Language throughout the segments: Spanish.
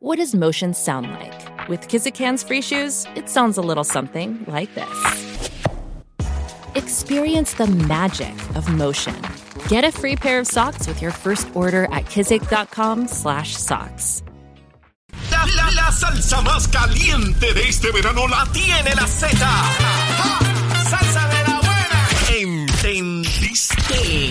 What does motion sound like? With Kizikans free shoes, it sounds a little something like this. Experience the magic of motion. Get a free pair of socks with your first order at kizik.com/socks. La, la, la salsa más caliente de este verano la tiene la Z. Salsa de la buena. ¿Entendiste?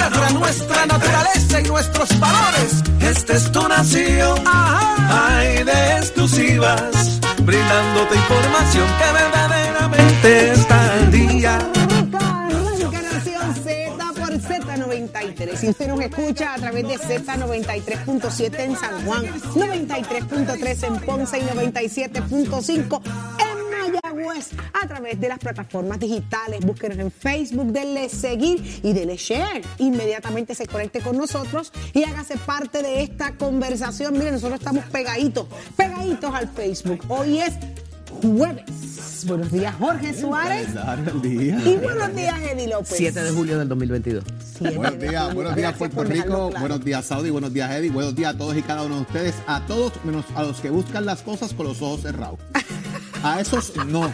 Tierra, nuestra naturaleza y nuestros valores. Esta es tu nación. Hay de exclusivas. Brindándote información que verdaderamente está al día. Música Nación Z por Z93. Si usted nos escucha a través de Z93.7 en San Juan, 93.3 en Ponce y 97.5 en Mayagüez, a través de las plataformas digitales. Búsquenos en Facebook, denle seguir y denle share. Inmediatamente se conecte con nosotros y hágase parte de esta conversación. Miren, nosotros estamos pegaditos, pegaditos al Facebook. Hoy es jueves. Buenos días, Jorge Suárez. Día. Y buenos días, Eddie López. 7 de julio del 2022. Siete Buenos días, buenos días Puerto Rico, claro. buenos días Saudi, buenos días Eddie, buenos días a todos y cada uno de ustedes, a todos menos a los que buscan las cosas con los ojos cerrados. A esos no.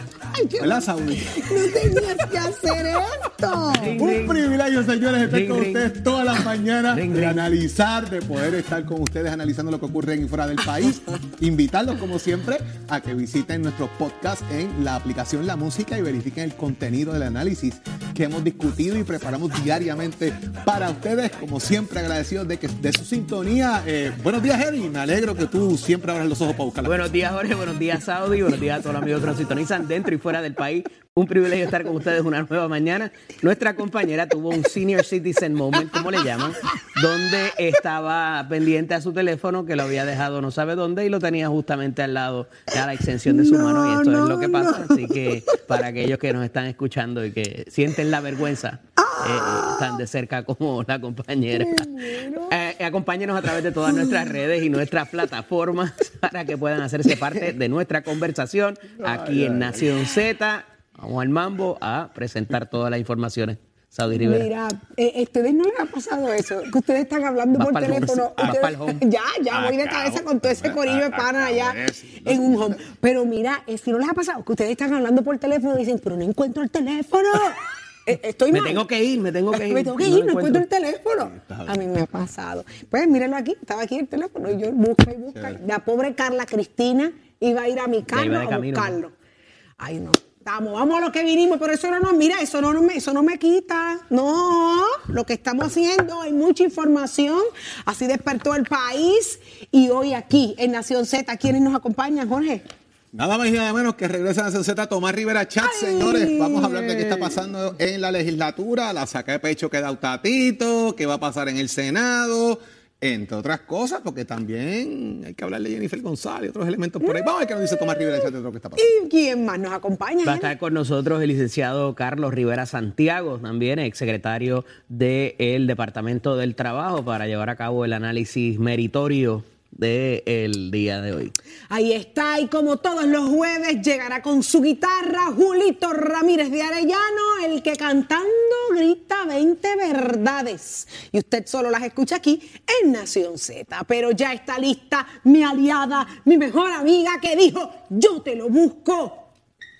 yo- ¿Verdad, Saudi? No tenías que hacer esto. Un privilegio, señores, estar Ring, con ring. ustedes todas las mañanas, Ring, de ring. analizar, de poder estar con ustedes analizando lo que ocurre en y fuera del país. Invitarlos, como siempre, a que visiten nuestro podcast en la aplicación La Música y verifiquen el contenido del análisis que hemos discutido y preparamos diariamente para ustedes. Como siempre, agradecidos de, que, de su sintonía. Eh, buenos días, Eddie. Me alegro que tú siempre abras los ojos para buscar la Buenos días, Jorge. Buenos días, Saudi. Buenos días a todos los amigos que nos sintonizan dentro y fuera del país. Un privilegio estar con ustedes una nueva mañana. Nuestra compañera tuvo un senior citizen moment, como le llaman, donde estaba pendiente a su teléfono que lo había dejado no sabe dónde y lo tenía justamente al lado a la extensión de su No, mano. Y esto no, es lo que pasa. no. Así que para aquellos que nos están escuchando y que sienten la vergüenza eh, tan de cerca como la compañera, eh, acompáñenos a través de todas nuestras redes y nuestras plataformas para que puedan hacerse parte de nuestra conversación aquí en Nación Z. Vamos al mambo a presentar todas las informaciones. Saudi Rivera. Mira, eh, a ustedes no les ha pasado eso, que ustedes están hablando por teléfono. ustedes- home. Ya, ya voy de cabeza con todo ese corillo de pana allá en un home. Pero mira, eh, si no les ha pasado que ustedes están hablando por teléfono y dicen, pero no encuentro el teléfono. Eh, Estoy Me mal. tengo que ir, me tengo que ir. Me tengo que ir, no encuentro el teléfono. A mí me ha pasado. Pues mírenlo aquí, estaba aquí el teléfono y yo busca y busca. La pobre Carla Cristina iba a ir a mi carro a camino, buscarlo. Ay, no. Vamos, vamos a lo que vinimos, pero eso no nos, mira, eso no, no me, eso no me quita. No, lo que estamos haciendo, hay mucha información. Así despertó el país. Y hoy aquí, en Nación Z, ¿quiénes nos acompañan, Jorge? Nada más y nada menos que regresa a Z Tomás Rivera Chat, señores. Vamos a hablar de qué está pasando en la legislatura, la saca de pecho que da un tatito, qué va a pasar en el Senado, entre otras cosas, porque también hay que hablarle de Jennifer González y otros elementos por ahí. Vamos a ver qué nos dice Tomás Rivera Chat de lo que está pasando. ¿Y quién más nos acompaña? Va a estar con nosotros el licenciado Carlos Rivera Santiago, también exsecretario del Departamento del Trabajo, para llevar a cabo el análisis meritorio del día de hoy. Ahí está, y como todos los jueves llegará con su guitarra Julito Ramírez de Arellano, el que cantando grita 20 verdades. Y usted solo las escucha aquí en Nación Z. Pero ya está lista mi aliada, mi mejor amiga que dijo, yo te lo busco.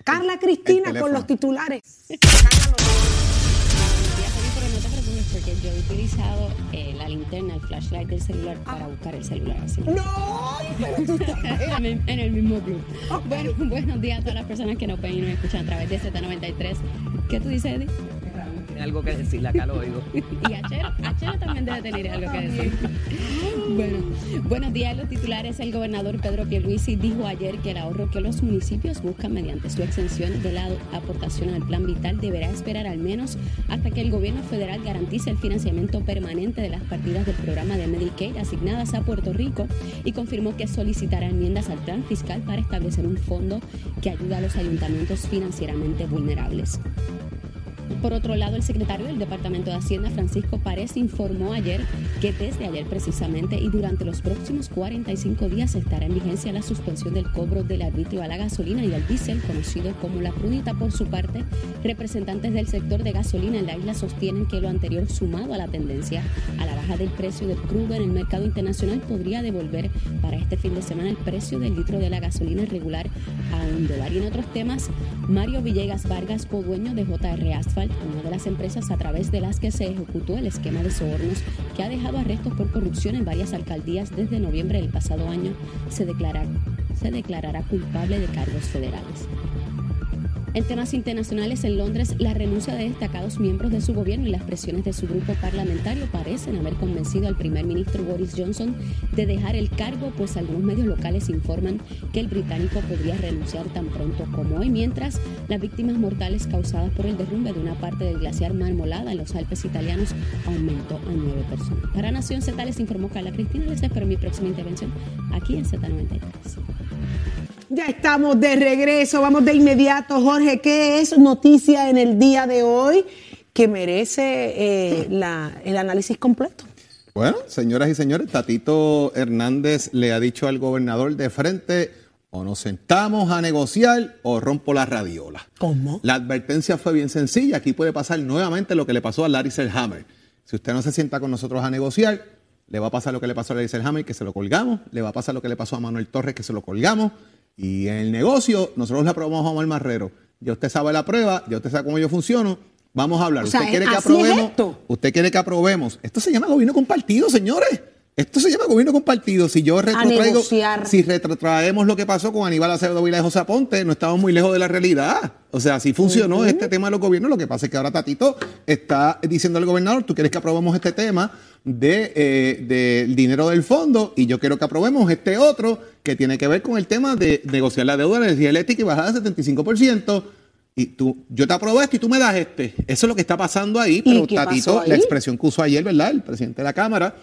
Carla Cristina con los titulares. porque yo he utilizado eh, la linterna, el flashlight del celular para buscar el celular. Así. No, pero tú estás- en, el, en el mismo club. Bueno, buenos días a todas las personas que nos ven y nos escuchan a través de Z93. ¿Qué tú dices, Eddie? Tiene algo que decir, acá lo oigo. Y Achero, Achero también debe tener algo que decir. Bueno, buenos días. Los titulares. El gobernador Pedro Pierluisi dijo ayer que el ahorro que los municipios buscan mediante su exención de la aportación al plan vital deberá esperar al menos hasta que el gobierno federal garantice el financiamiento permanente de las partidas del programa de Medicaid asignadas a Puerto Rico y confirmó que solicitará enmiendas al plan fiscal para establecer un fondo que ayude a los ayuntamientos financieramente vulnerables. Por otro lado, el secretario del Departamento de Hacienda, Francisco Párez, informó ayer que desde ayer precisamente y durante los próximos 45 días estará en vigencia la suspensión del cobro del arbitrio a la gasolina y al diésel, conocido como la crudita. Por su parte, representantes del sector de gasolina en la isla sostienen que lo anterior sumado a la tendencia a la baja del precio del crudo en el mercado internacional podría devolver para este fin de semana el precio del litro de la gasolina regular a un dólar. Y en otros temas, Mario Villegas Vargas, codueño de JR Una de las empresas a través de las que se ejecutó el esquema de sobornos que ha dejado arrestos por corrupción en varias alcaldías desde noviembre del pasado año, se declarará culpable de cargos federales. En temas internacionales, en Londres, la renuncia de destacados miembros de su gobierno y las presiones de su grupo parlamentario parecen haber convencido al primer ministro Boris Johnson de dejar el cargo, pues algunos medios locales informan que el británico podría renunciar tan pronto como hoy, mientras las víctimas mortales causadas por el derrumbe de una parte del glaciar Marmolada en los Alpes italianos aumentó a nueve personas. Para Nación Z les informó Carla Cristina, les espero mi próxima intervención aquí en Z93. Ya estamos de regreso, vamos de inmediato. Jorge, ¿qué es noticia en el día de hoy que merece eh, la- el análisis completo? Bueno, señoras y señores, Tatito Hernández le ha dicho al gobernador de frente, o nos sentamos a negociar o rompo la radiola. ¿Cómo? La advertencia fue bien sencilla. Aquí puede pasar nuevamente lo que le pasó a Larry Selhammer. Si usted no se sienta con nosotros a negociar, le va a pasar lo que le pasó a Larry Selhammer, que se lo colgamos. Le va a pasar lo que le pasó a Manuel Torres, que se lo colgamos. Y en el negocio, nosotros le aprobamos a Omar Marrero. Ya usted sabe la prueba, ya usted sabe cómo yo funciono. Vamos a hablar. O sea, ¿Usted quiere que es aprobemos? esto. Usted quiere que aprobemos. Esto se llama gobierno compartido, señores. Esto se llama gobierno compartido. Si yo retrotraigo, si retrotraemos lo que pasó con Aníbal Acevedo Vila y José Aponte, no estamos muy lejos de la realidad. O sea, si funcionó este tema de los gobiernos, lo que pasa es que ahora Tatito está diciendo al gobernador, tú quieres que aprobemos este tema de, eh, del dinero del fondo y yo quiero que aprobemos este otro que tiene que ver con el tema de negociar la deuda de energía eléctrica y bajar al 75%. Y tú, yo te apruebo esto y tú me das este. Eso es lo que está pasando ahí, pero Tatito, ahí? la expresión que usó ayer, ¿verdad? El presidente de la Cámara,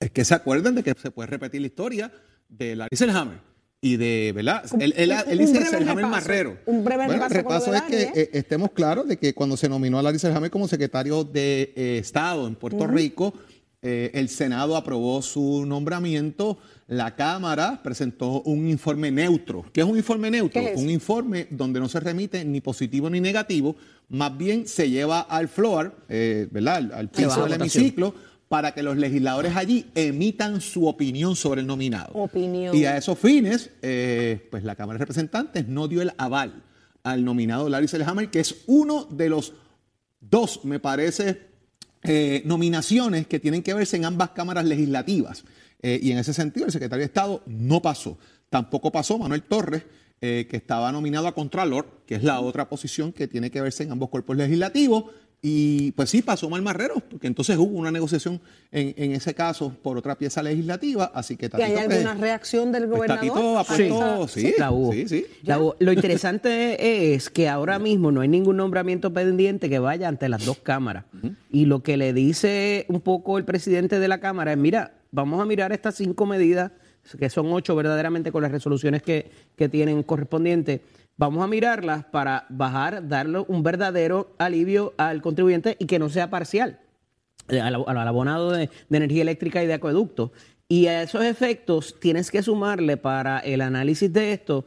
es que se acuerden de que se puede repetir la historia de Larry Selhammer y de, ¿verdad? Él, él- dice repaso, Marrero. un breve bueno, el repaso repaso es que ¿eh? eh, estemos claros de que cuando se nominó a Larry Selhammer como secretario de eh, Estado en Puerto Rico, eh, el Senado aprobó su nombramiento, la Cámara presentó un informe neutro. ¿Qué es un informe neutro? Un informe donde no se remite ni positivo ni negativo, más bien se lleva al floor, eh, ¿verdad? Al, al piso del hemiciclo para que los legisladores allí emitan su opinión sobre el nominado. Opinión. Y a esos fines, eh, pues la Cámara de Representantes no dio el aval al nominado Larry Selhammer, que es uno de los dos, me parece, eh, nominaciones que tienen que verse en ambas cámaras legislativas. Eh, y en ese sentido, el secretario de Estado no pasó. Tampoco pasó Manuel Torres, eh, que estaba nominado a Contralor, que es la otra posición que tiene que verse en ambos cuerpos legislativos. Y pues sí, pasó mal Marrero, porque entonces hubo una negociación en, en ese caso por otra pieza legislativa, así que ¿Y Tatito, hay pues, alguna reacción del pues, gobernador? Tatito apuesto, esa- sí, La hubo. sí, sí. La hubo. Lo interesante es que ahora mismo no hay ningún nombramiento pendiente que vaya ante las dos cámaras. Y lo que le dice un poco el presidente de la Cámara es, mira, vamos a mirar estas cinco medidas, que son ocho verdaderamente con las resoluciones que, que tienen correspondientes. Vamos a mirarlas para bajar, darle un verdadero alivio al contribuyente y que no sea parcial eh, al, abonado de, de energía eléctrica y de acueducto. Y a esos efectos tienes que sumarle para el análisis de esto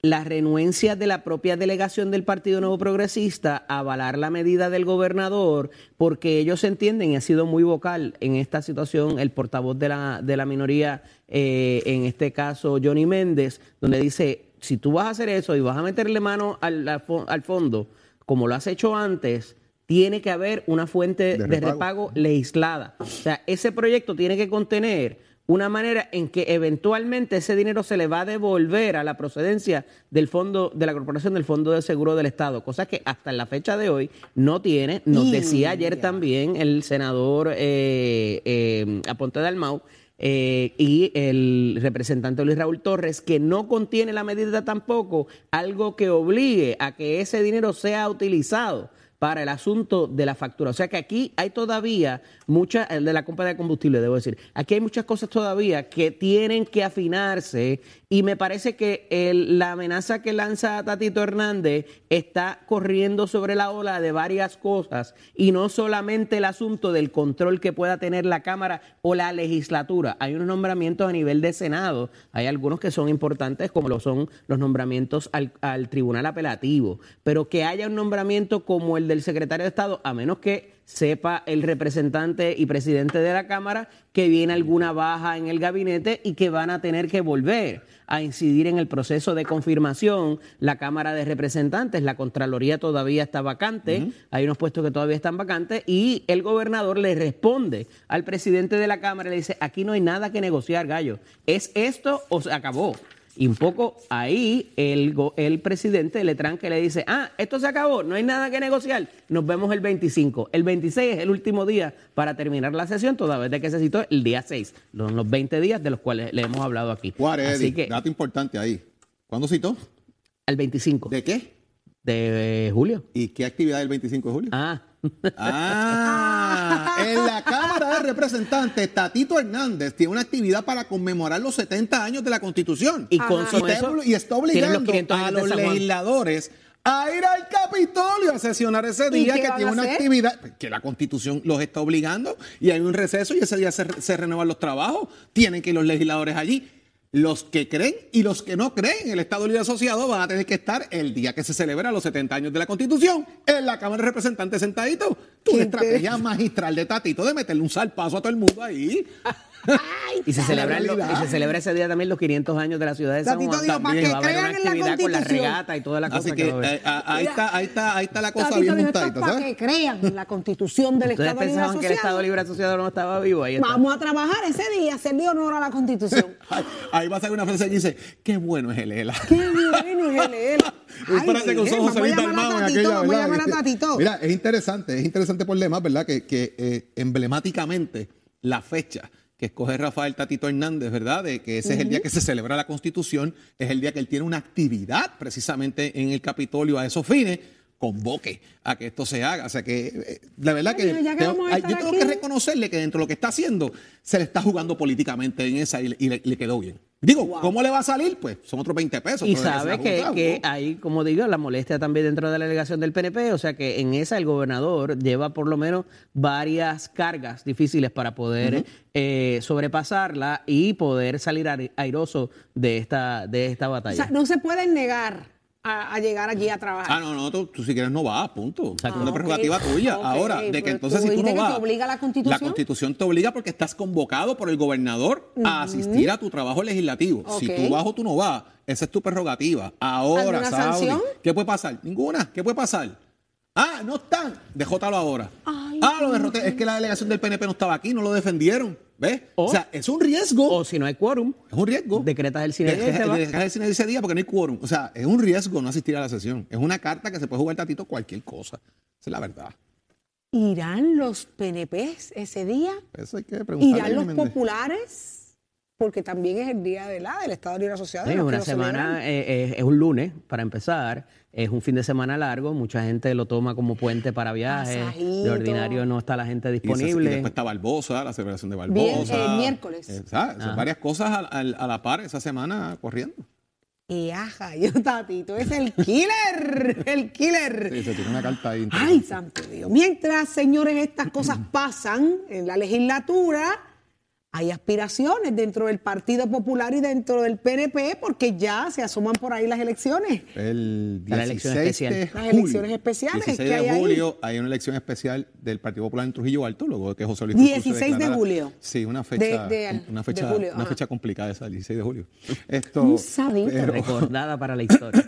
la renuencia de la propia delegación del Partido Nuevo Progresista a avalar la medida del gobernador, porque ellos entienden, y ha sido muy vocal en esta situación, el portavoz de la, de la minoría, eh, en este caso Johnny Méndez, donde dice, si tú vas a hacer eso y vas a meterle mano al, al fo- al fondo, como lo has hecho antes, tiene que haber una fuente De de, repago. repago legislada. O sea, ese proyecto tiene que contener una manera en que eventualmente ese dinero se le va a devolver a la procedencia del fondo de la corporación del Fondo de Seguro del Estado, cosa que hasta en la fecha de hoy no tiene. Nos decía ayer también el senador eh, eh, Aponte Dalmau eh, y el representante Luis Raúl Torres, que no contiene la medida tampoco algo que obligue a que ese dinero sea utilizado para el asunto de la factura. O sea que aquí hay todavía muchas, de la compra de combustible, debo decir, aquí hay muchas cosas todavía que tienen que afinarse y me parece que el- la amenaza que lanza Tatito Hernández está corriendo sobre la ola de varias cosas. Y no solamente el asunto del control que pueda tener la Cámara o la legislatura. Hay unos nombramientos a nivel de Senado, hay algunos que son importantes como lo son los nombramientos al, al Tribunal Apelativo, pero que haya un nombramiento como el del secretario de Estado, a menos que sepa el representante y presidente de la Cámara que viene alguna baja en el gabinete y que van a tener que volver a incidir en el proceso de confirmación. La Cámara de Representantes, la Contraloría todavía está vacante, hay unos puestos que todavía están vacantes y el gobernador le responde al presidente de la Cámara y le dice, aquí no hay nada que negociar, gallo, es esto o se acabó. Y un poco ahí el, el presidente le tranque le dice, ah, esto se acabó, no hay nada que negociar, nos vemos el 25. El 26 es el último día para terminar la sesión, toda vez de que se citó el día 6, los, los 20 días de los cuales le hemos hablado aquí. ¿Cuál es, Así Eddie? que Dato importante ahí. ¿Cuándo citó? al 25 ¿De qué? De julio. ¿Y qué actividad el 25 de julio? Ah, Ah, en la Cámara de Representantes, Tatito Hernández tiene una actividad para conmemorar los 70 años de la Constitución. y con Y está, eso y está los obligando 500 a los legisladores a ir al Capitolio a sesionar ese ¿Y día que tiene una hacer? actividad que la Constitución los está obligando y hay un receso y ese día se, se renuevan los trabajos. Tienen que ir los legisladores allí. Los que creen y los que no creen en el Estado Libre Asociado van a tener que estar el día que se celebra los 70 años de la Constitución en la Cámara de Representantes sentaditos. Tu estrategia magistral de Tatito de meterle un salpazo a todo el mundo ahí. y se, celebra el- realidad. y se celebra ese día también los 500 años de la ciudad de San Tatito Juan. para También que va a haber crean una en la actividad con la regata y toda la cosa Así que, que va a haber. eh, ahí, está, ahí, está, ahí está la cosa Tatito bien dijo, montadita, para que crean en la constitución del Estado Libre pensaban que el Estado Asociado. Libre Asociado no estaba vivo. Ahí está. Vamos a trabajar ese día, hacerle honor a la constitución. Ahí- Ahí va a salir una frase que dice, qué bueno es el ELA. Qué bueno es el él. Espérate con llamar a Armado en Tatito, aquella, vamos a ¿verdad? llamar a Tatito. Mira, es interesante, es interesante por demás, ¿verdad? Que, que eh, emblemáticamente la fecha que escoge Rafael Tatito Hernández, ¿verdad? De que ese es el día que se celebra la Constitución, es el día que él tiene una actividad precisamente en el Capitolio a esos fines, convoque a que esto se haga. O sea que, eh, la verdad que, tengo- yo tengo aquí. que reconocerle que dentro de lo que está haciendo, se le está jugando políticamente en esa y le, y le- y le quedó bien. Digo, ¿cómo le va a salir? Pues son otros 20 pesos. Y sabe que, que ¿no? hay, como digo, la molestia también dentro de la delegación del PNP, o sea que en esa el gobernador lleva por lo menos varias cargas difíciles para poder eh, sobrepasarla y poder salir ai- airoso de esta, de esta O batalla. sea, no se pueden negar a, a llegar allí a trabajar. Ah, no, no, tú, tú si quieres no vas, punto. Es Ah, una ok. prerrogativa tuya. Ahora, de que entonces tú si tú no vas. te obliga la Constitución. La constitución te obliga porque estás convocado por el gobernador a asistir a tu trabajo legislativo. Si tú vas o tú no vas, esa es tu prerrogativa. Ahora, ¿Alguna Saudi, sanción? ¿qué puede pasar? Ninguna. ¿Qué puede pasar? Ah, no están. Dejótalo ahora. Ay, ah, lo derroté. Es que la delegación del PNP no estaba aquí, no lo defendieron. ¿Ves? O- O, sea, es un riesgo. O si no hay quórum, es un riesgo. decretas el cine dejas el cine ese día porque no hay quórum. O sea, es un riesgo no asistir a la sesión. Es una carta que se puede jugar tatito cualquier cosa. Esa es la verdad. ¿Irán los PNPs ese día? Eso hay que preguntarle. ¿Irán los populares? Porque también es el día de la, del Estado Libre Asociado. Sí, que una semana, eh, eh, es un lunes para empezar, es un fin de semana largo, mucha gente lo toma como puente para viajes, Masajito. de ordinario no está la gente Y, ese- y disponible. después está Barbosa, la celebración de Bien, Barbosa. eh, miércoles. Eh, ¿sabes? Son varias cosas a, a- a la par esa semana corriendo. Y aja, yo Tatito es el killer, el killer. Sí, se tiene una carta ahí. Ay, santo Dios. Mientras, señores, estas cosas pasan en la legislatura, hay aspiraciones dentro del Partido Popular y dentro del PNP porque ya se asoman por ahí las elecciones. El La elección 16 de especial. Las julio. elecciones especiales 16 que hay de ahí. julio hay una elección especial del Partido Popular en Trujillo Alto, luego de que José Luis 16 Cruz se de julio. Sí, una fecha, De- de- una de fecha, julio, una fecha complicada esa, el 16 de julio. Esto, Un sabito. pero- Recordada para la historia.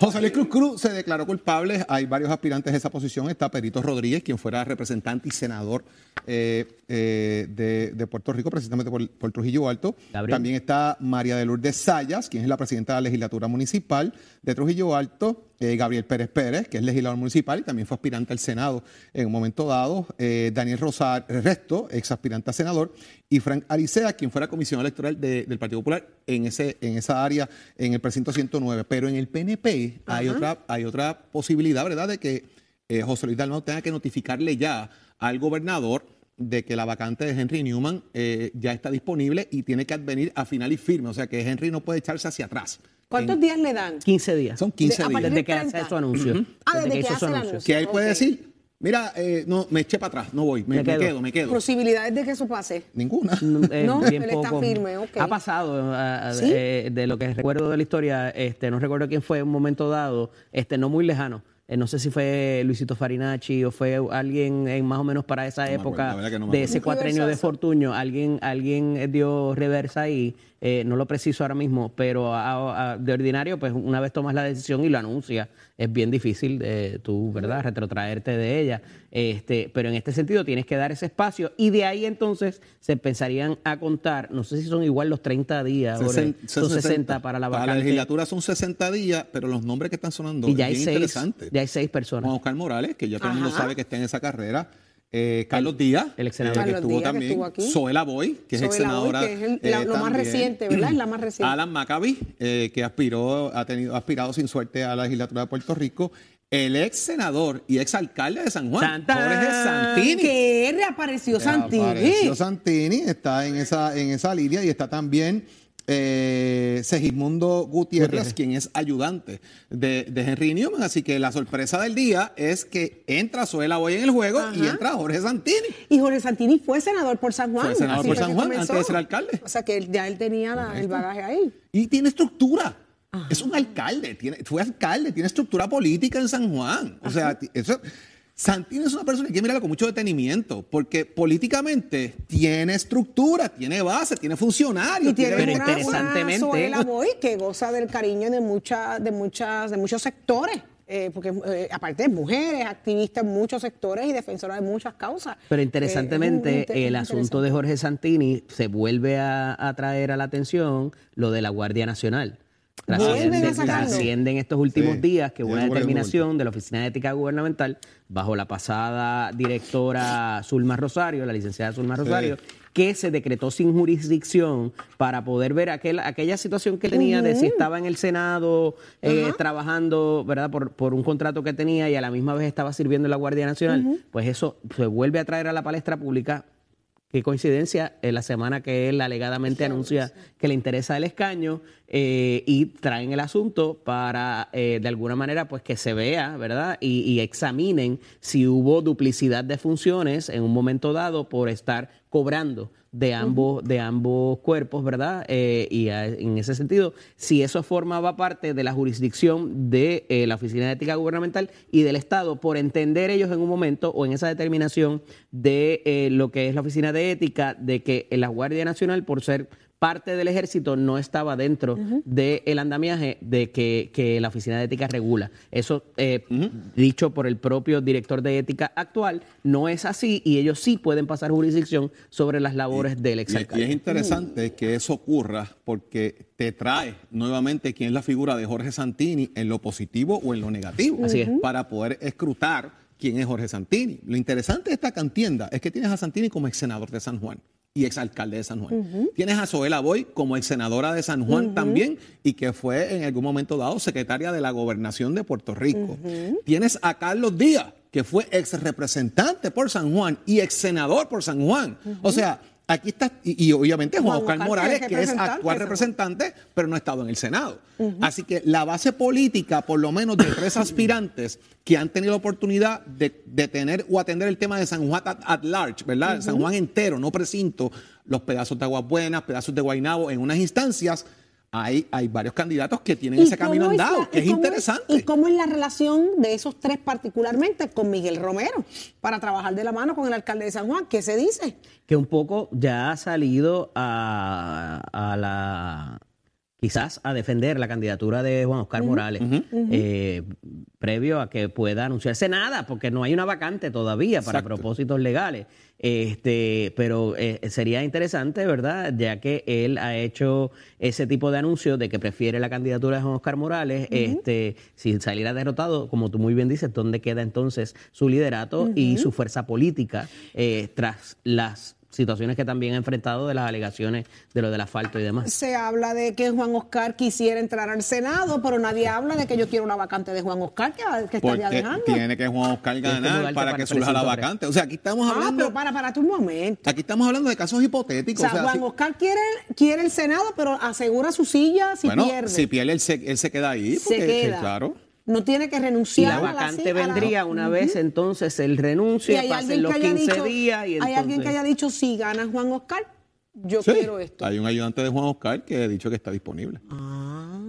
José Luis Cruz Cruz se declaró culpable. Hay varios aspirantes a esa posición. Está Perito Rodríguez, quien fuera representante y senador eh, eh, de, de Puerto Rico, precisamente por, por Trujillo Alto. Gabriel. También está María de Lourdes Sayas, quien es la presidenta de la legislatura municipal de Trujillo Alto. eh, Gabriel Pérez Pérez, que es legislador municipal y también fue aspirante al Senado en un momento dado. eh, Daniel Rosario Resto, ex aspirante a senador. Y Frank Aricea, quien fuera comisionado electoral de- del Partido Popular en, ese, en esa área, en el precinto 109. Pero en el PNP hay otra, hay otra posibilidad, ¿verdad?, de que eh, José Luis Dalmau tenga que notificarle ya al gobernador de que la vacante de Henry Newman eh, ya está disponible y tiene que advenir a final y firme. O sea que Henry no puede echarse hacia atrás. ¿Cuántos En- días le dan? 15 días. Son 15 De- días. Desde que 30. hace su anuncio. Ah, desde que hizo hace su el anuncio. Que él puede decir, mira, eh, no, me eché para atrás, no voy, me, Me me quedo. quedo, me quedo. Posibilidades de que eso pase. Ninguna. Eh, No, bien él está poco. firme, ok. Ha pasado, ah, ¿Sí? eh, de lo que recuerdo de la historia, este, no recuerdo quién fue en un momento dado, este, no muy lejano. Eh, no sé si fue Luisito Farinacci o fue alguien en más o menos para esa No me acuerdo, época no de ese cuatrenio de. Fortuño. Alguien, alguien eh, dio reversa ahí, eh, no lo preciso ahora mismo, pero a- a- de ordinario, pues una vez tomas la decisión y lo anuncias, es bien difícil eh, tú, ¿verdad?, retrotraerte de ella. Este, pero en este sentido tienes que dar ese espacio y de ahí entonces se empezarían a contar, no sé si son igual los 30 días, o Sesen- son 60 para la Para la vacante. legislatura son 60 días, pero los nombres que están sonando y ya es hay bien seis, interesante. ya hay seis personas. Juan Oscar Morales, que ya todo el mundo sabe que está en esa carrera. Eh, Carlos Díaz, el ex senador. eh, que estuvo Díaz, que también. estuvo aquí. Zoela Boy, que es ex senadora. Boy, que es el- la- lo más reciente, ¿verdad? Es la más reciente. Alan Maccabi, eh, que aspiró, ha tenido, ha aspirado sin suerte a la legislatura de Puerto Rico. El ex senador y ex alcalde de San Juan, Tan, tan. Jorge Santini. Que reapareció Santini. Apareció Santini, está en esa, en esa línea y está también eh, Segismundo Gutiérrez, Gutiérrez. quien es ayudante de, de Henry Newman. Así que la sorpresa del día es que entra Zoela Boy en el juego y entra Jorge Santini. Y Jorge Santini fue senador por San Juan. Fue senador así por San Juan, comenzó. antes de ser alcalde. O sea que él- ya él tenía la- el bagaje ahí. Y tiene estructura. Es un alcalde, tiene, fue alcalde, tiene estructura política en San Juan. O sea, eso, Santini es una persona que hay que mirarlo con mucho detenimiento, porque políticamente tiene estructura, tiene base, tiene funcionarios. Y tiene Pero una, interesantemente- una Zoela Boy que goza del cariño de muchas, de muchas, de muchos sectores. eh, porque eh, aparte de mujeres, activistas en muchos sectores y defensoras de muchas causas. Pero Eh, es interesantemente, un- el un asunto de Jorge Santini se vuelve a, a traer a la atención lo de la Guardia Nacional. Trasciende, en estos últimos Sí, días que hubo una determinación de la Oficina de Ética Gubernamental bajo la pasada directora Zulma Rosario, la licenciada Zulma Rosario, que se decretó sin jurisdicción para poder ver aquel, aquella situación que tenía de si estaba en el Senado eh, trabajando, ¿verdad? Por, por un contrato que tenía y a la misma vez estaba sirviendo en la Guardia Nacional, pues eso se vuelve a traer a la palestra pública Qué coincidencia, en la semana que él alegadamente anuncia que le interesa el escaño eh, y traen el asunto para, eh, de alguna manera, pues que se vea, ¿verdad? Y, y examinen si hubo duplicidad de funciones en un momento dado por estar cobrando de ambos, de ambos cuerpos, ¿verdad? Eh, y a- en ese sentido, si eso formaba parte de la jurisdicción de eh, la Oficina de Ética Gubernamental y del Estado, por entender ellos en un momento o en esa determinación de eh, lo que es la Oficina de Ética, de que la Guardia Nacional, por ser parte del ejército, no estaba dentro del andamiaje de que, que la Oficina de Ética regula. Eso, eh, dicho por el propio director de ética actual, no es así y ellos sí pueden pasar jurisdicción sobre las labores del Y, y exalcalde. es interesante que eso ocurra porque te trae nuevamente quién es la figura de Jorge Santini en lo positivo o en lo negativo. Así es. Para poder escrutar quién es Jorge Santini. Lo interesante de esta contienda es que tienes a Santini como ex senador de San Juan y exalcalde de San Juan. Tienes a Zoela Boy como ex senadora de San Juan también y que fue en algún momento dado secretaria de la gobernación de Puerto Rico. Tienes a Carlos Díaz, que fue ex representante por San Juan y ex senador por San Juan. O sea, aquí está, y, y obviamente Juan Juan Oscar Oscar, Morales, que es que es representante actual representante, pero no ha estado en el Senado. Así que la base política, por lo menos de tres aspirantes que han tenido la oportunidad de, de tener o atender el tema de San Juan at, at large, ¿verdad? San Juan entero, no precinto, los pedazos de aguas buenas, pedazos de Guainabo, en unas instancias hay, hay varios candidatos que tienen ese camino andado, que es interesante. ¿Y cómo es la relación de esos tres particularmente con Miguel Romero para trabajar de la mano con el alcalde de San Juan? ¿Qué se dice? Que un poco ya ha salido a, a la quizás a defender la candidatura de Juan Oscar Morales, eh, previo a que pueda anunciarse nada, porque no hay una vacante todavía para propósitos legales. Este, pero eh, sería interesante, ¿verdad? Ya que él ha hecho ese tipo de anuncio de que prefiere la candidatura de Juan Oscar Morales, este, si saliera derrotado, como tú muy bien dices, ¿dónde queda entonces su liderato y su fuerza política eh, tras las situaciones que también ha enfrentado de las alegaciones de lo del asfalto y demás. Se habla de que Juan Oscar quisiera entrar al Senado, pero nadie habla de que yo quiero una vacante de Juan Oscar que, que estaría dejando. Tiene que Juan Oscar ganar para que surja la vacante. O sea, aquí estamos hablando. Ah, pero para, para tu momento. Aquí estamos hablando de casos hipotéticos. O sea, Juan Oscar quiere, quiere el Senado, pero asegura su silla si bueno, pierde. Si pierde, él se, él se queda ahí. Porque, se queda. claro no tiene que renunciar. Y la vacante vendría una vez, entonces el renuncio, pasen los 15 días. Y hay alguien que haya dicho, si gana Juan Oscar, yo quiero esto. Hay un ayudante de Juan Oscar que ha dicho que está disponible. Ah,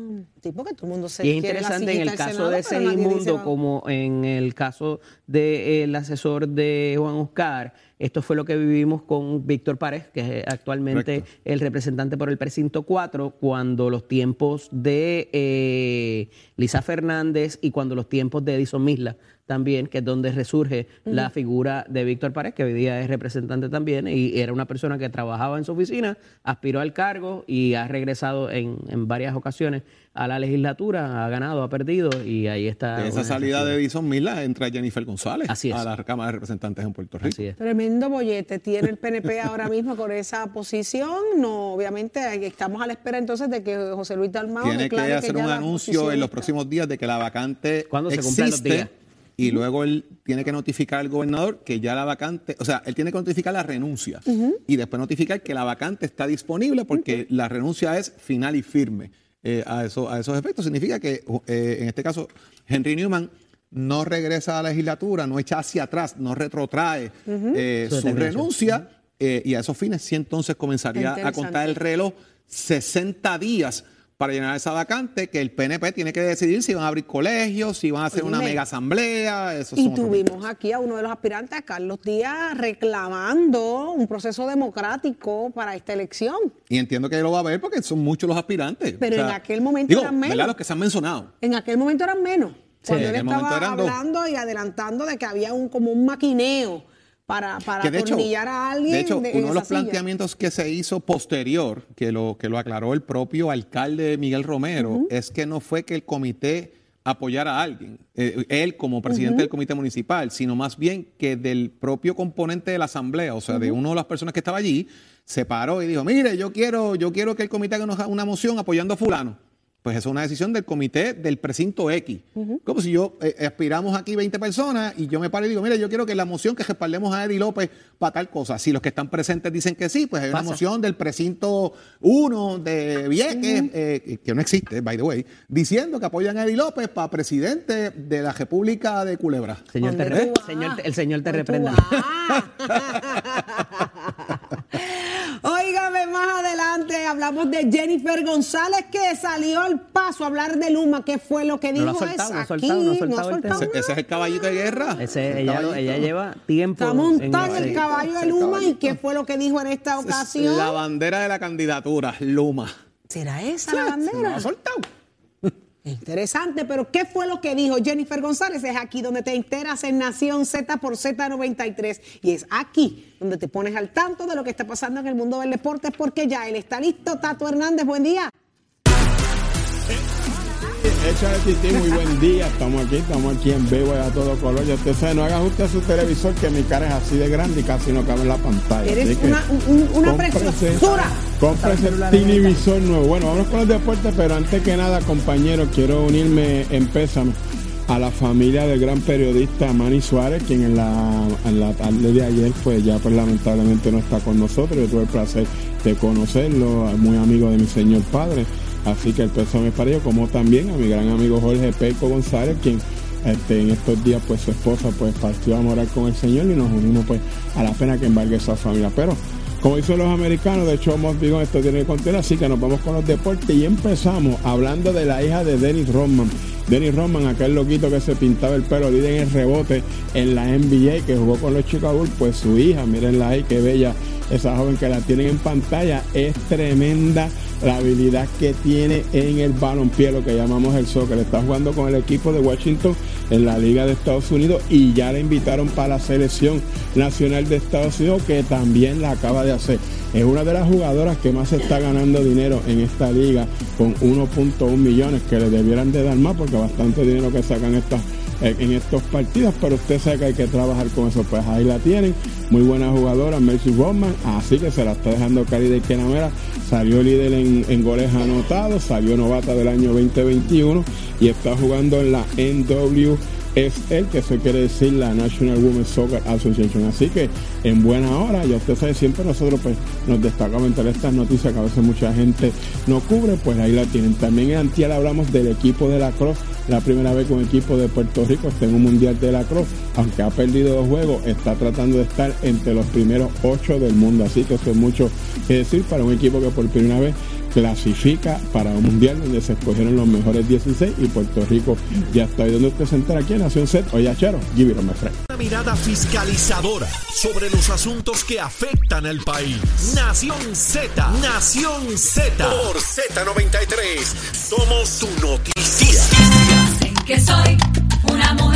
sí, porque todo el mundo se Y es interesante en el caso de Segimundo, como en el caso del asesor de Juan Oscar, esto fue lo que vivimos con Víctor Párez, que es actualmente el representante por el precinto 4, cuando los tiempos de eh, Lisa Fernández y cuando los tiempos de Edison Misla también, que es donde resurge la figura de Víctor Párez, que hoy día es representante también, y era una persona que trabajaba en su oficina, aspiró al cargo y ha regresado en, en varias ocasiones a la legislatura, ha ganado, ha perdido, y ahí está. De esa salida de Edison Mila entra Jennifer González Así a la Cámara de Representantes en Puerto Rico. Así es. Tremendo bollete tiene el PNP ahora mismo con esa posición. No, obviamente estamos a la espera entonces de que José Luis Dalmau tiene que hacer un anuncio en los próximos días de que la vacante ¿Cuándo se existe, los días? y luego él tiene que notificar al gobernador que ya la vacante, o sea, él tiene que notificar la renuncia y después notificar que la vacante está disponible porque la renuncia es final y firme. Eh, a, eso, a esos efectos. Significa que eh, en este caso Henry Newman no regresa a la legislatura, no echa hacia atrás, no retrotrae eh, su renuncia y a esos fines sí entonces comenzaría a contar el reloj 60 días para llenar esa vacante, que el PNP tiene que decidir si van a abrir colegios, si van a hacer una mega asamblea. y tuvimos aquí a uno de los aspirantes, a Carlos Díaz, reclamando un proceso democrático para esta elección. Y entiendo que lo va a ver porque son muchos los aspirantes. Pero en aquel momento eran menos. los que se han mencionado. En aquel momento eran menos. Cuando él estaba hablando y adelantando de que había un como un maquineo para, para a alguien. De hecho, uno de los planteamientos que se hizo posterior, que lo, que lo aclaró el propio alcalde Miguel Romero, es que no fue que el comité apoyara a alguien, eh, él como presidente del comité municipal, sino más bien que del propio componente de la asamblea, o sea, de una de las personas que estaba allí, se paró y dijo, mire, yo quiero, yo quiero que el comité haga una moción apoyando a fulano pues es una decisión del comité del precinto X. Como si yo eh, aspiramos aquí 20 personas y yo me paro y digo, mire, yo quiero que la moción que respaldemos a Eddie López para tal cosa. Si los que están presentes dicen que sí, pues hay una moción del precinto 1 de Vieques, eh, que no existe, by the way, diciendo que apoyan a Eddie López para presidente de la República de Culebra. Señor, el señor te reprenda. Óigame, más hablamos de Jennifer González que salió al paso a hablar de Luma. ¿Qué fue lo que dijo? No es aquí, no ese, ese, es el caballito de guerra. Ese, ella, ella, lleva tiempo. Está montando el caballo de Luma. ¿Y qué fue lo que dijo en esta ocasión? La bandera de la candidatura, Luma. ¿Será esa la bandera? Se ha soltado. Interesante, pero ¿qué fue lo que dijo Jennifer González? Es aquí donde te enteras en Nación Z por Z93 y es aquí donde te pones al tanto de lo que está pasando en el mundo del deporte porque ya él está listo. Tato Hernández, buen día. Echa muy buen día. Estamos aquí, estamos aquí en vivo a todo color. Ya usted sabe, no haga usted su televisor que mi cara es así de grande y casi no cabe en la pantalla. Eres una, una preciosura. Cómprese el televisor nuevo. Bueno, vamos con los deportes, pero antes que nada, compañeros, quiero unirme en pésame a la familia del gran periodista Manny Suárez, quien en la, en la tarde de ayer, pues ya pues lamentablemente no está con nosotros. Yo tuve el placer de conocerlo, muy amigo de mi señor padre. Así que el me para ellos, como también a mi gran amigo Jorge Peco González, quien este, en estos días pues su esposa pues partió a morar con el Señor y nos unimos pues a la pena que embargue esa familia. Pero como dicen los americanos, de hecho, digo, esto tiene que continuar, así que nos vamos con los deportes y empezamos hablando de la hija de Dennis Rodman. Dennis Rodman, aquel loquito que se pintaba el pelo, líder en el rebote en la NBA, que jugó con los Chicago Bulls, pues su hija, mírenla ahí, qué bella esa joven que la tienen en pantalla, es tremenda la habilidad que tiene en el balompié, lo que llamamos el soccer. Está jugando con el equipo de Washington en la Liga de Estados Unidos y ya la invitaron para la selección nacional de Estados Unidos, que también la acaba de hacer. Es una de las jugadoras que más está ganando dinero en esta liga con 1.1 millones que le debieran de dar más porque bastante dinero que sacan estas en estos partidos, pero usted sabe que hay que trabajar con eso. Pues ahí la tienen, muy buena jugadora, Mercy Roman, así que se la está dejando caer de Kenamera. Salió líder en, en, goles anotados, salió novata del año 2021 y está jugando en la NW es el que se quiere decir la National Women's Soccer Association. Así que en buena hora, ya usted sabe, siempre nosotros pues nos destacamos entre estas noticias que a veces mucha gente no cubre, pues ahí la tienen. También en Antiel hablamos del equipo de la Cross, la primera vez con equipo de Puerto Rico está en un mundial de la Cross, aunque ha perdido dos juegos, está tratando de estar entre los primeros ocho del mundo. Así que eso es mucho que decir para un equipo que por primera vez clasifica para un mundial donde se escogieron los mejores 16 y Puerto Rico ya está ahí donde presentar aquí en Nación Z. Oye, Chero, give it Una mirada fiscalizadora sobre los asuntos que afectan al país. Nación Z, Nación Z. Por Z93, somos su noticia. Dicen que soy una mujer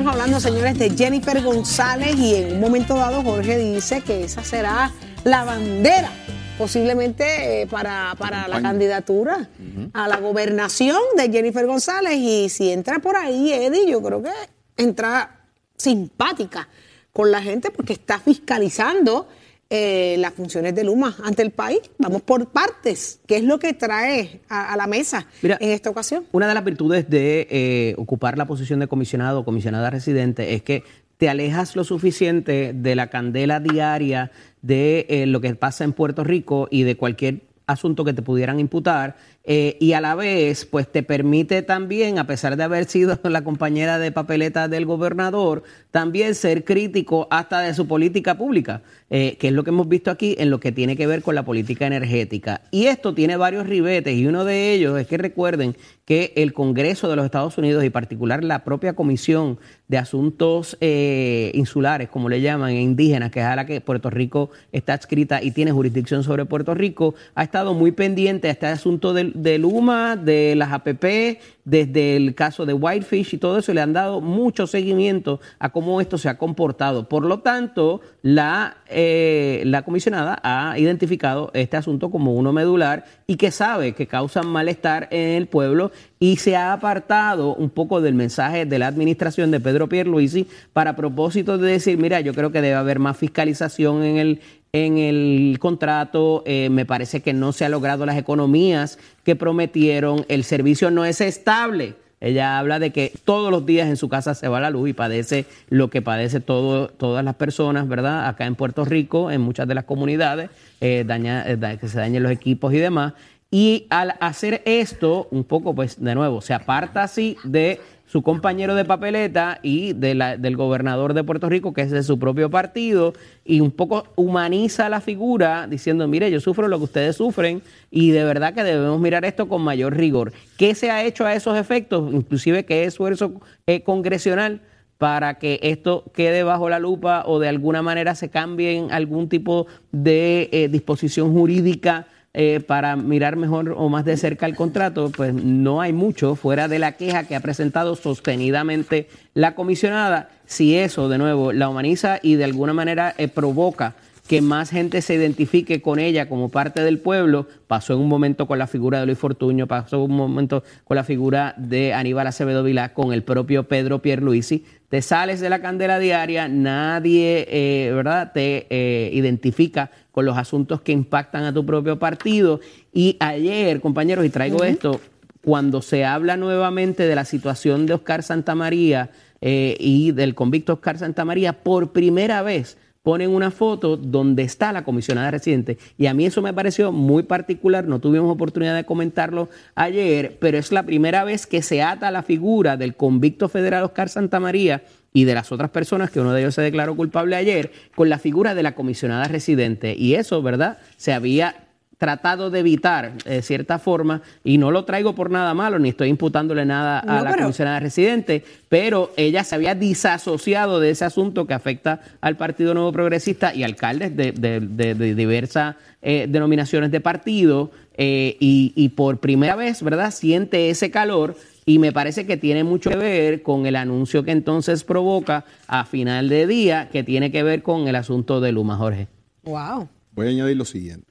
estamos hablando, señores, de Jennifer González y en un momento dado Jorge dice que esa será la bandera posiblemente eh, para, la candidatura a la gobernación de Jennifer González. Y si entra por ahí Eddie, yo creo que entra simpática con la gente porque está fiscalizando eh, las funciones de Luma ante el país. Vamos por partes. ¿Qué es lo que trae a, la mesa en esta ocasión? Una de las virtudes de eh, ocupar la posición de comisionado o comisionada residente es que te alejas lo suficiente de la candela diaria de eh, lo que pasa en Puerto Rico y de cualquier asunto que te pudieran imputar eh, y a la vez, pues te permite también, a pesar de haber sido la compañera de papeleta del gobernador, también ser crítico hasta de su política pública, eh, que es lo que hemos visto aquí en lo que tiene que ver con la política energética. Y esto tiene varios ribetes y uno de ellos es que recuerden que el Congreso de los Estados Unidos y particular la propia Comisión de Asuntos eh, Insulares, como le llaman, e indígenas, que es a la que Puerto Rico está adscrita y tiene jurisdicción sobre Puerto Rico, ha estado muy pendiente a este asunto del de Luma, de las APP, desde el caso de Whitefish y todo eso, le han dado mucho seguimiento a cómo esto se ha comportado. Por lo tanto, la, eh, la comisionada ha identificado este asunto como uno medular y que sabe que causa malestar en el pueblo y se ha apartado un poco del mensaje de la administración de Pedro Pierluisi para propósito de decir, mira, yo creo que debe haber más fiscalización en el, en el contrato, eh, me parece que no se ha logrado las economías que prometieron, el servicio no es estable. Ella habla de que todos los días en su casa se va la luz y padece lo que padece todo, todas las personas, ¿verdad? Acá en Puerto Rico, en muchas de las comunidades, eh, eh, que se dañen los equipos y demás. Y al hacer esto, un poco, pues, de nuevo, se aparta así de su compañero de papeleta y de la, del gobernador de Puerto Rico, que es de su propio partido, y un poco humaniza la figura diciendo, mire, yo sufro lo que ustedes sufren y de verdad que debemos mirar esto con mayor rigor. ¿Qué se ha hecho a esos efectos? Inclusive, ¿qué esfuerzo eh, congresional? para que esto quede bajo la lupa o de alguna manera se cambie en algún tipo de eh, disposición jurídica eh, para mirar mejor o más de cerca el contrato, pues no hay mucho fuera de la queja que ha presentado sostenidamente la comisionada. Si eso, de nuevo, la humaniza y de alguna manera eh, provoca que más gente se identifique con ella como parte del pueblo. Pasó en un momento con la figura de Luis Fortuño, pasó en un momento con la figura de Aníbal Acevedo Vilá, con el propio Pedro Pierluisi. Te sales de la candela diaria, nadie, eh, ¿verdad?, te eh, identifica con los asuntos que impactan a tu propio partido. Y ayer, compañeros, y traigo esto, cuando se habla nuevamente de la situación de Oscar Santamaría eh, y del convicto Oscar Santamaría, por primera vez ponen una foto donde está la comisionada residente. Y a mí eso me pareció muy particular, no tuvimos oportunidad de comentarlo ayer, pero es la primera vez que se ata la figura del convicto federal Oscar Santamaría y de las otras personas, que uno de ellos se declaró culpable ayer, con la figura de la comisionada residente. Y eso, ¿verdad? Se había tratado de evitar de cierta forma, y no lo traigo por nada malo, ni estoy imputándole nada a No, la pero- comisionada residente, pero ella se había disasociado de ese asunto que afecta al Partido Nuevo Progresista y alcaldes de, de- de- de diversas eh, denominaciones de partido, eh, y, y por primera vez, ¿verdad?, siente ese calor. Y me parece que tiene mucho que ver con el anuncio que entonces provoca a final de día, que tiene que ver con el asunto de Luma, Jorge. Wow. Voy a añadir lo siguiente.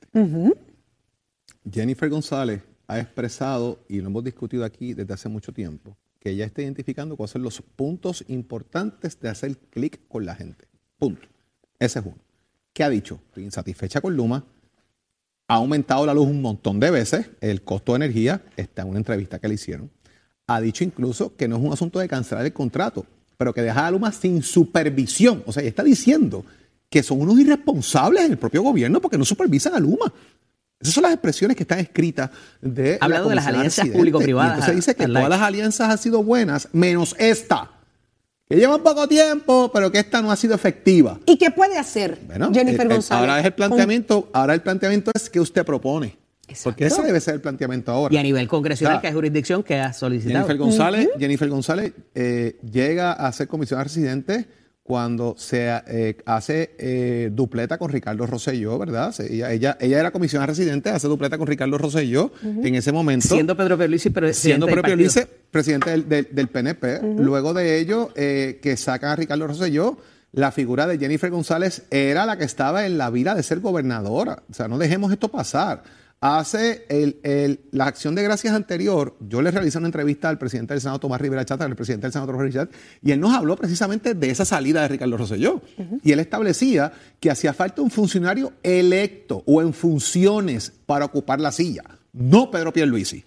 Jennifer González ha expresado, y lo hemos discutido aquí desde hace mucho tiempo, que ella está identificando cuáles son los puntos importantes de hacer clic con la gente. Punto. Ese es uno. ¿Qué ha dicho? Insatisfecha con Luma. Ha aumentado la luz un montón de veces. El costo de energía está en una entrevista que le hicieron. Ha dicho incluso que no es un asunto de cancelar el contrato, pero que deja a Luma sin supervisión. O sea, ella está diciendo que son unos irresponsables en el propio gobierno porque no supervisan a Luma. Esas son las expresiones que están escritas de. Ha hablado de las alianzas público-privadas, Entonces dice que todas like. las alianzas han sido buenas, menos esta. Que llevan poco tiempo, pero que esta no ha sido efectiva. ¿Y qué puede hacer Bueno, Jennifer el- el- González? ahora es el planteamiento, ahora el planteamiento es que usted propone. Porque ese debe ser el planteamiento ahora. Y a nivel congresional, O sea, que hay jurisdicción que ha solicitado. Jennifer González, Jennifer González eh, llega a ser comisionada residente cuando se eh, hace eh, dupleta con Ricardo Rosselló, ¿verdad? Se- Ella, ella, ella era comisionada residente, hace dupleta con Ricardo Rosselló en ese momento. Siendo Pedro Pierluisi presidente siendo Pedro. Pierluisi presidente del, del- del PNP. Luego de ello, eh, que sacan a Ricardo Rosselló, la figura de Jennifer González era la que estaba en la vida de ser gobernadora. O sea, no dejemos esto pasar. Hace el- el- la acción de gracias anterior, yo le realicé una entrevista al presidente del Senado, Tomás Rivera Chata, al presidente del Senado, Tomás Rivera Chata, y él nos habló precisamente de esa salida de Ricardo Rosselló. Y él establecía que hacía falta un funcionario electo o en funciones para ocupar la silla, no Pedro Pierluisi.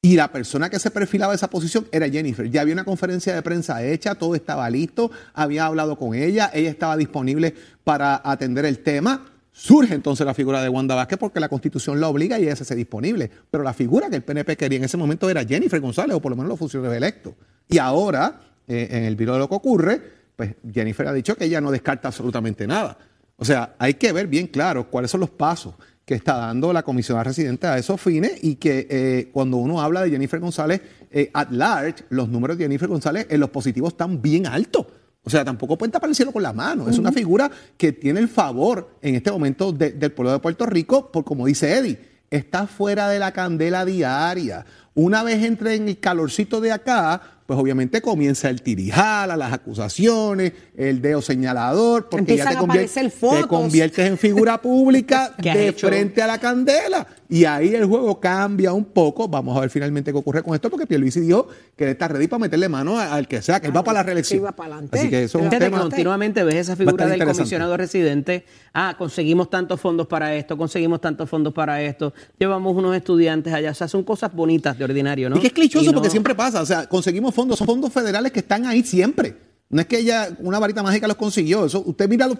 Y la persona que se perfilaba esa posición era Jennifer. Ya había una conferencia de prensa hecha, todo estaba listo, había hablado con ella, ella estaba disponible para atender el tema. Surge entonces la figura de Wanda Vázquez porque la constitución la obliga y ella se hace disponible. Pero la figura que el PNP quería en ese momento era Jennifer González, o por lo menos los funcionarios electos. Y ahora, eh, en el viro de lo que ocurre, pues Jennifer ha dicho que ella no descarta absolutamente nada. O sea, hay que ver bien claro cuáles son los pasos que está dando la comisionada residente a esos fines y que eh, cuando uno habla de Jennifer González eh, at large, los números de Jennifer González en los positivos están bien altos. O sea, tampoco puede tapar el cielo con la mano. Es una figura que tiene el favor en este momento de- del pueblo de Puerto Rico, por como dice Eddie, está fuera de la candela diaria. Una vez entre en el calorcito de acá, pues obviamente comienza el tirijala, las acusaciones, el dedo señalador, porque Empiezan ya te, convier- aparecer te fotos. conviertes en figura pública ¿Qué has de hecho? frente a la candela. Y ahí el juego cambia un poco. Vamos a ver finalmente qué ocurre con esto, porque Pierluisi dijo que él está ready para meterle mano al que sea, que él va para la reelección. que iba para adelante. Así que eso es un tema... continuamente ves esa Va figura del comisionado residente. Ah, conseguimos tantos fondos para esto, conseguimos tantos fondos para esto. Llevamos unos estudiantes allá. O sea, son cosas bonitas de ordinario, ¿no? Y que es clichoso no- porque siempre pasa. O sea, conseguimos fondos, son fondos federales que están ahí siempre. No es que ella, una varita mágica los consiguió. Eso, usted mira, los-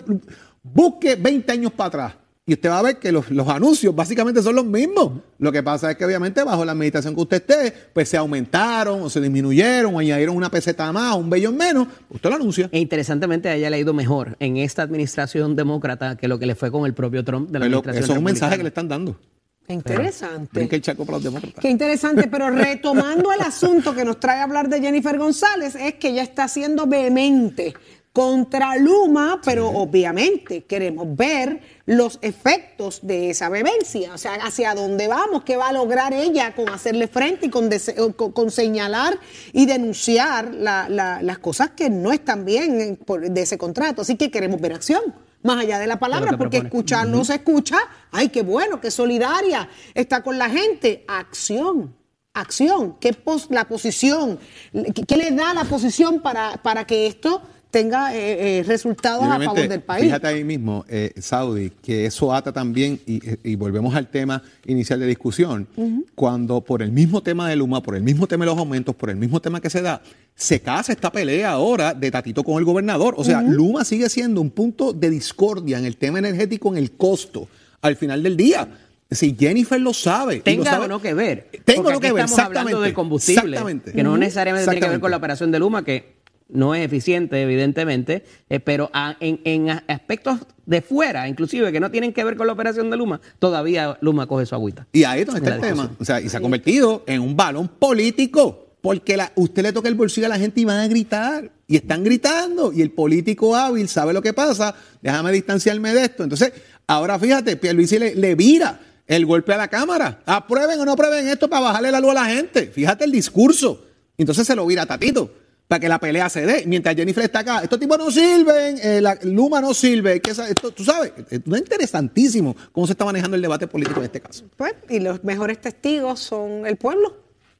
busque 20 años para atrás. Y usted va a ver que los, los anuncios básicamente son los mismos. Lo que pasa es que obviamente bajo la administración que usted esté, pues se aumentaron o se disminuyeron o añadieron una peseta más o un bellón menos. Usted lo anuncia. E interesantemente, a ella le ha ido mejor en esta administración demócrata que lo que le fue con el propio Trump de la Pero administración eso es un mensaje que le están dando. Qué interesante. Brinca el chaco para los demócratas. Qué interesante, pero retomando el asunto que nos trae a hablar de Jennifer González, es que ella está siendo vehemente contra Luma, pero obviamente queremos ver los efectos de esa vehemencia, o sea, hacia dónde vamos, qué va a lograr ella con hacerle frente y con, con- con señalar y denunciar la- la- las cosas que no están bien de ese contrato. Así que queremos ver acción. Más allá de la palabra, que porque propone. escucharlo se escucha, ay, qué bueno, qué solidaria, está con la gente. Acción, acción. ¿Qué pos- la posición? ¿Qué, qué le da la posición para, para que esto tenga eh, eh, resultados a favor del país. Fíjate ahí mismo, eh, Saudi, que eso ata también, y, y volvemos al tema inicial de discusión, cuando por el mismo tema de Luma, por el mismo tema de los aumentos, por el mismo tema que se da, se casa esta pelea ahora de Tatito con el gobernador. O sea, Luma sigue siendo un punto de discordia en el tema energético, en el costo, al final del día. Si Jennifer lo sabe. y lo Tenga sabe- o no que ver. Tengo lo que ver, estamos hablando exactamente, del combustible, exactamente. que no necesariamente tiene que ver Exactamente. con la operación de Luma, que no es eficiente, evidentemente, eh, pero a- en, en aspectos de fuera, inclusive, que no tienen que ver con la operación de Luma, todavía Luma coge su agüita. Y ahí está el tema. O sea, y se ha convertido en un balón político. Porque la- usted le toca el bolsillo a la gente y van a gritar. Y están gritando. Y el político hábil sabe lo que pasa. Déjame distanciarme de esto. Entonces, ahora fíjate, Pierluisi le, le vira el golpe a la Cámara. Aprueben o no aprueben esto para bajarle la luz a la gente. Fíjate el discurso. Entonces se lo vira a Tatito. Para que la pelea se dé. Mientras Jennifer está acá, estos tipos no sirven, eh, la Luma no sirve. Esto, tú sabes, es interesantísimo cómo se está manejando el debate político en este caso. Pues, y los mejores testigos son el pueblo,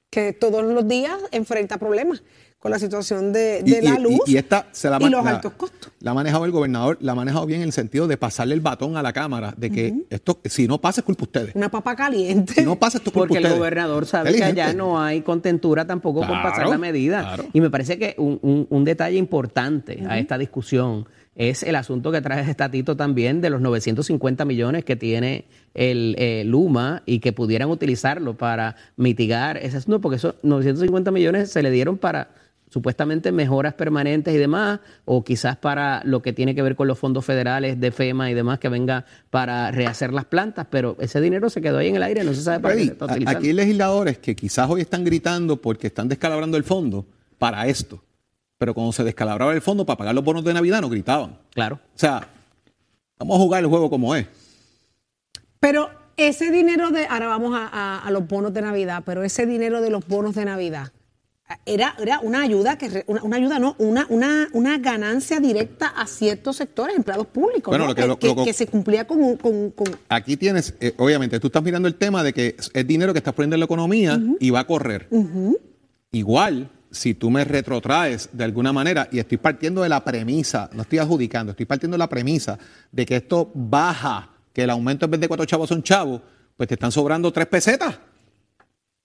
que todos los días enfrenta problemas con la situación de, de la luz y esta se la, y los la- altos costos. La ha manejado el gobernador, la ha manejado bien en el sentido de pasarle el batón a la Cámara, de que esto, si no pasa, es culpa de ustedes. Una papa caliente. Si no pasa, esto es culpa Porque el gobernador sabe que allá no hay contentura tampoco con Claro, pasar la medida. claro. Y me parece que un, un- un detalle importante a esta discusión es el asunto que trae Estatito también de los 950 millones que tiene el eh, Luma y que pudieran utilizarlo para mitigar ese asunto, porque esos 950 millones se le dieron para supuestamente mejoras permanentes y demás, o quizás para lo que tiene que ver con los fondos federales de FEMA y demás que venga para rehacer las plantas, pero ese dinero se quedó ahí en el aire, no se sabe para qué Freddy, se está a- utilizando. aquí hay legisladores que quizás hoy están gritando porque están descalabrando el fondo para esto. Pero cuando se descalabraba el fondo para pagar los bonos de Navidad, no gritaban. Claro. O sea, vamos a jugar el juego como es. Pero ese dinero de, ahora vamos a, a- a los bonos de Navidad, pero ese dinero de los bonos de Navidad era, era una ayuda, que una, una ayuda, no, una, una, una ganancia directa a ciertos sectores, empleados públicos, Bueno, ¿no? lo que- que, lo- que- lo- que se cumplía con, con, con- Aquí tienes, eh, obviamente, tú estás mirando el tema de que es dinero que estás poniendo en la economía y va a correr. Igual, si tú me retrotraes de alguna manera, y estoy partiendo de la premisa, no estoy adjudicando, estoy partiendo de la premisa de que esto baja, que el aumento en vez de cuatro chavos son chavos, pues te están sobrando tres pesetas.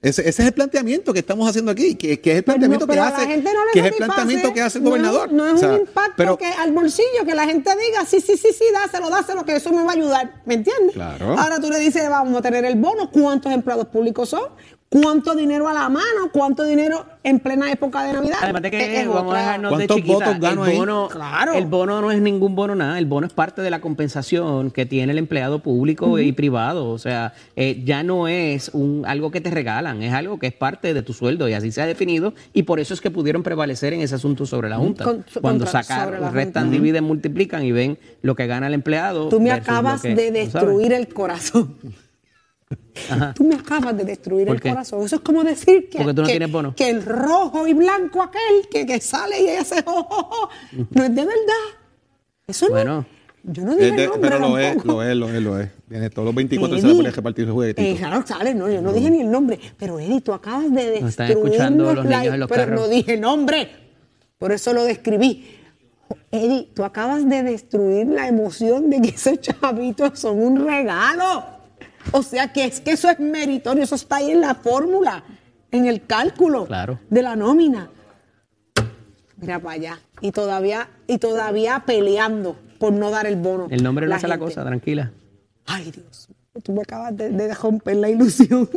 Ese, ese es el planteamiento que estamos haciendo aquí, que, que es el Pero planteamiento no, pero que hace, no que es el planteamiento que hace el No, gobernador. No, es O sea, un impacto pero- que al bolsillo, que la gente diga, sí, sí, sí, sí, dáselo, dáselo, que eso me va a ayudar. ¿Me entiendes? Claro. Ahora tú le dices, vamos a tener el bono, ¿cuántos empleados públicos son? ¿Cuánto dinero a la mano? ¿Cuánto dinero en plena época de Navidad? Además de que es vamos a dejarnos de ¿Cuántos chiquita. votos gano ahí? el bono, Claro. el bono no es ningún bono nada, el bono es parte de la compensación que tiene el empleado público y privado, o sea, eh, ya no es un algo que te regalan, es algo que es parte de tu sueldo y así se ha definido y por eso es que pudieron prevalecer en ese asunto sobre la Junta. Con- Cuando la restan, Junta. dividen, multiplican y ven lo que gana el empleado. Tú me acabas que- de destruir el corazón. Ajá. Tú me acabas de destruir ¿Por el qué? corazón. Eso es como decir que, Porque tú no que- tienes bono. que el rojo y blanco aquel que, que sale y hace jo, jo, jo, no es de verdad. Eso no. Bueno. Yo no dije Es de- el nombre pero lo es, lo es, lo es, lo es. Tiene todos los 24 se Eddie, le pone repartir los juguetitos. eh, claro, sale, no, yo no dije ni el nombre. Pero Eddie, tú acabas de Nos están destruir. escuchando los niños en los Pero carros. no dije nombre. Por eso lo describí. Eddie, tú acabas de destruir la emoción de que esos chavitos son un regalo. O sea, que es que eso es meritorio, eso está ahí en la fórmula, en el cálculo Claro. de la nómina. Mira para allá. Y todavía, y todavía peleando por no dar el bono. El nombre no hace la cosa, tranquila. Ay, Dios tú me acabas de, de romper la ilusión.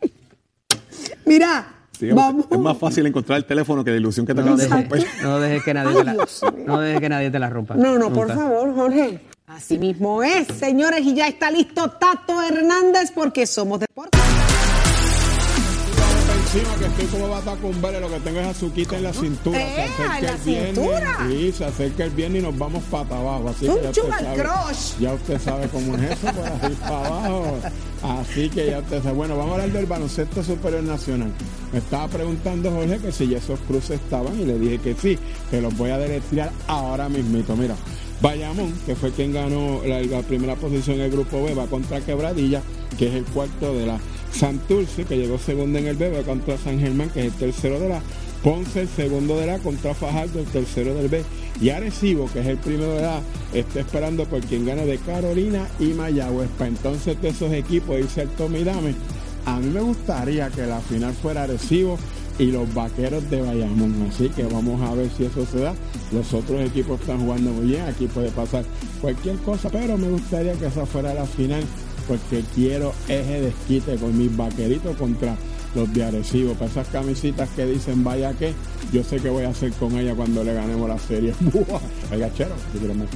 Mira, Sí, vamos. Es más fácil encontrar el teléfono que la ilusión que te No acabas de dejes, romper. no dejes que nadie Ay, te la, Dios mío. no dejes que nadie te la rompa. No, no, por favor, Jorge. Así mismo es, señores, y ya está listo Tato Hernández porque somos deportes. encima que estoy como batacumbere, lo que tengo es azuquita en la cintura. ¡Ea, se acerca el cintura! Sí, se acerca el viernes y nos vamos para abajo. Así que ya usted, sugar sabe, crush. ya usted sabe cómo es eso, por ahí para abajo. Así que ya usted sabe. Bueno, vamos a hablar del baloncesto superior nacional. Me estaba preguntando Jorge que si ya esos cruces estaban y le dije que sí, que los voy a deletrear ahora mismito. Mira, Bayamón, que fue quien ganó la, primera posición en el grupo B, va contra Quebradilla, que es el cuarto de la Santurce, que llegó segundo en el B, va contra San Germán, que es el tercero de la Ponce el segundo de la contra Fajardo el tercero del B. Y Arecibo, que es el primero de la, está esperando por quien gane de Carolina y Mayagüez. Para entonces de esos equipos irse al tome y dame. A mí me gustaría que la final fuera Arecibo y los vaqueros de Bayamón. Así que vamos a ver si eso se da. Los otros equipos están jugando muy bien. Aquí puede pasar cualquier cosa, pero me gustaría que esa fuera la final porque quiero eje desquite con mis vaqueritos contra los de Arecibo. Para esas camisitas que dicen vaya que, yo sé que voy a hacer con ella cuando le ganemos la serie. El gachero, si quieres me